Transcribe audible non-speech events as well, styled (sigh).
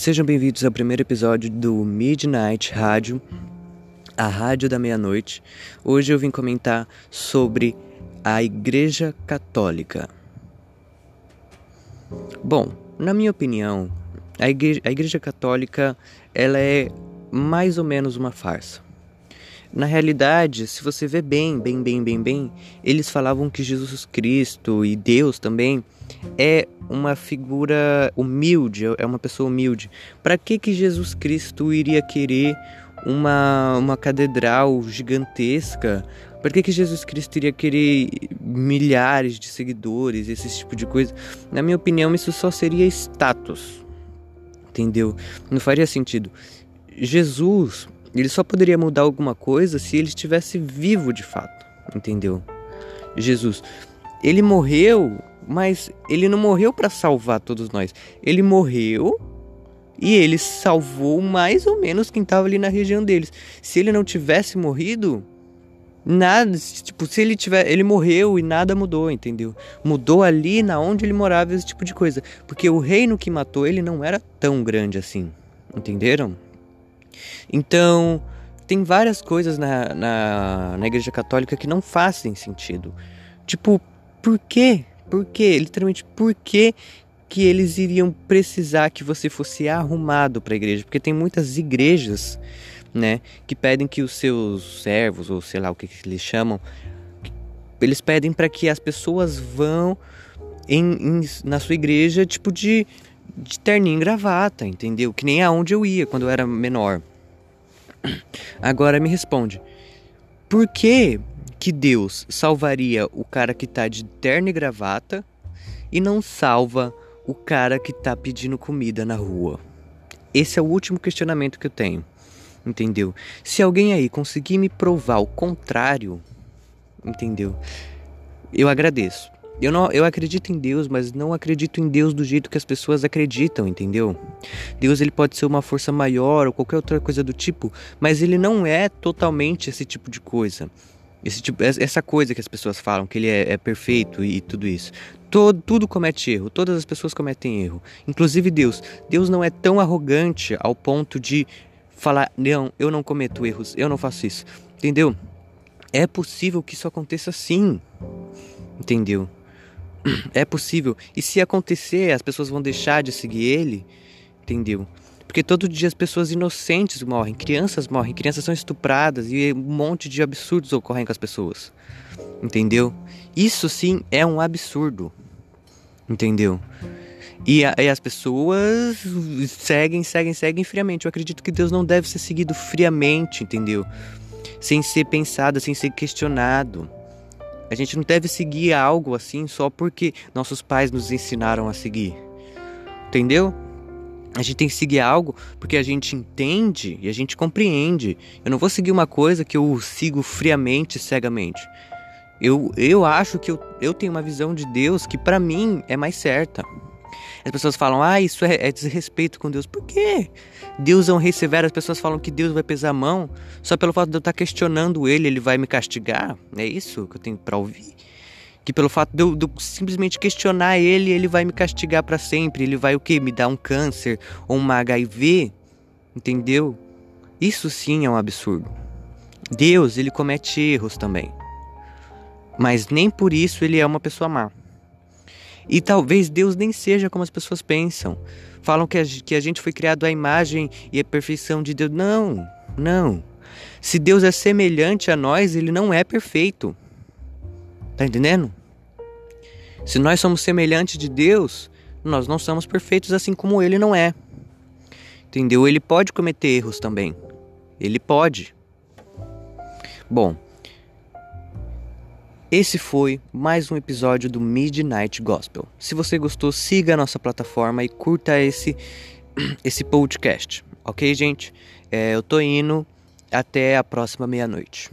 Sejam bem-vindos ao primeiro episódio do Midnight Rádio, a rádio da meia-noite. Hoje eu vim comentar sobre a Igreja Católica. Bom, na minha opinião, a Igreja, a igreja Católica ela é mais ou menos uma farsa. Na realidade, se você vê bem, bem, bem, bem, bem, eles falavam que Jesus Cristo e Deus também é uma figura humilde, é uma pessoa humilde. Para que que Jesus Cristo iria querer uma, uma catedral gigantesca? Para que que Jesus Cristo iria querer milhares de seguidores, esse tipo de coisa? Na minha opinião, isso só seria status. Entendeu? Não faria sentido. Jesus ele só poderia mudar alguma coisa se ele estivesse vivo de fato, entendeu? Jesus, ele morreu, mas ele não morreu para salvar todos nós. Ele morreu e ele salvou mais ou menos quem estava ali na região deles. Se ele não tivesse morrido, nada, tipo, se ele tiver, ele morreu e nada mudou, entendeu? Mudou ali na onde ele morava esse tipo de coisa, porque o reino que matou ele não era tão grande assim. Entenderam? Então, tem várias coisas na, na, na Igreja Católica que não fazem sentido. Tipo, por quê? Por quê? Literalmente, por quê que eles iriam precisar que você fosse arrumado para a igreja? Porque tem muitas igrejas, né, que pedem que os seus servos, ou sei lá o que, que eles chamam, eles pedem para que as pessoas vão em, em, na sua igreja, tipo de, de terninho e gravata, entendeu? Que nem aonde eu ia quando eu era menor. Agora me responde: por que que Deus salvaria o cara que tá de terno e gravata e não salva o cara que tá pedindo comida na rua? Esse é o último questionamento que eu tenho. Entendeu? Se alguém aí conseguir me provar o contrário, entendeu? Eu agradeço. Eu, não, eu acredito em Deus, mas não acredito em Deus do jeito que as pessoas acreditam, entendeu? Deus ele pode ser uma força maior ou qualquer outra coisa do tipo, mas ele não é totalmente esse tipo de coisa. Esse tipo, essa coisa que as pessoas falam, que ele é, é perfeito e, e tudo isso. Todo, tudo comete erro, todas as pessoas cometem erro, inclusive Deus. Deus não é tão arrogante ao ponto de falar: não, eu não cometo erros, eu não faço isso, entendeu? É possível que isso aconteça sim, entendeu? É possível. E se acontecer, as pessoas vão deixar de seguir ele, entendeu? Porque todo dia as pessoas inocentes morrem, crianças morrem, crianças são estupradas e um monte de absurdos ocorrem com as pessoas. Entendeu? Isso sim é um absurdo. Entendeu? E, a, e, as pessoas seguem, seguem, seguem friamente. Eu acredito que Deus não deve ser seguido friamente, entendeu? Sem ser pensado, sem ser questionado. A gente não deve seguir algo assim só porque nossos pais nos ensinaram a seguir. Entendeu? A gente tem que seguir algo porque a gente entende e a gente compreende. Eu não vou seguir uma coisa que eu sigo friamente, cegamente. Eu, eu acho que eu, eu tenho uma visão de Deus que para mim é mais certa. As pessoas falam, ah, isso é, é, desrespeito com Deus. Por quê? Deus é um rei severo. As pessoas falam que Deus vai pesar a mão só pelo fato de eu estar questionando ele, ele vai me castigar. É isso que eu tenho para ouvir? Que pelo fato de eu, de eu, simplesmente questionar ele, ele vai me castigar para sempre. Ele vai o quê? Me dar um câncer ou uma HIV? Entendeu? Isso sim é um absurdo. Deus, ele comete erros também. Mas nem por isso ele é uma pessoa má. E talvez Deus nem seja como as pessoas pensam. Falam que a, que a gente foi criado à imagem e à perfeição de Deus. Não, não. Se Deus é semelhante a nós, ele não é perfeito. Tá entendendo? Se nós somos semelhantes de Deus, nós não somos perfeitos assim como ele não é. Entendeu? Ele pode cometer erros também. Ele pode. Bom, esse foi mais um episódio do Midnight Gospel. Se você gostou, siga a nossa plataforma e curta esse, (clears throat) esse podcast. Ok, gente? É, eu tô indo. Até a próxima meia-noite.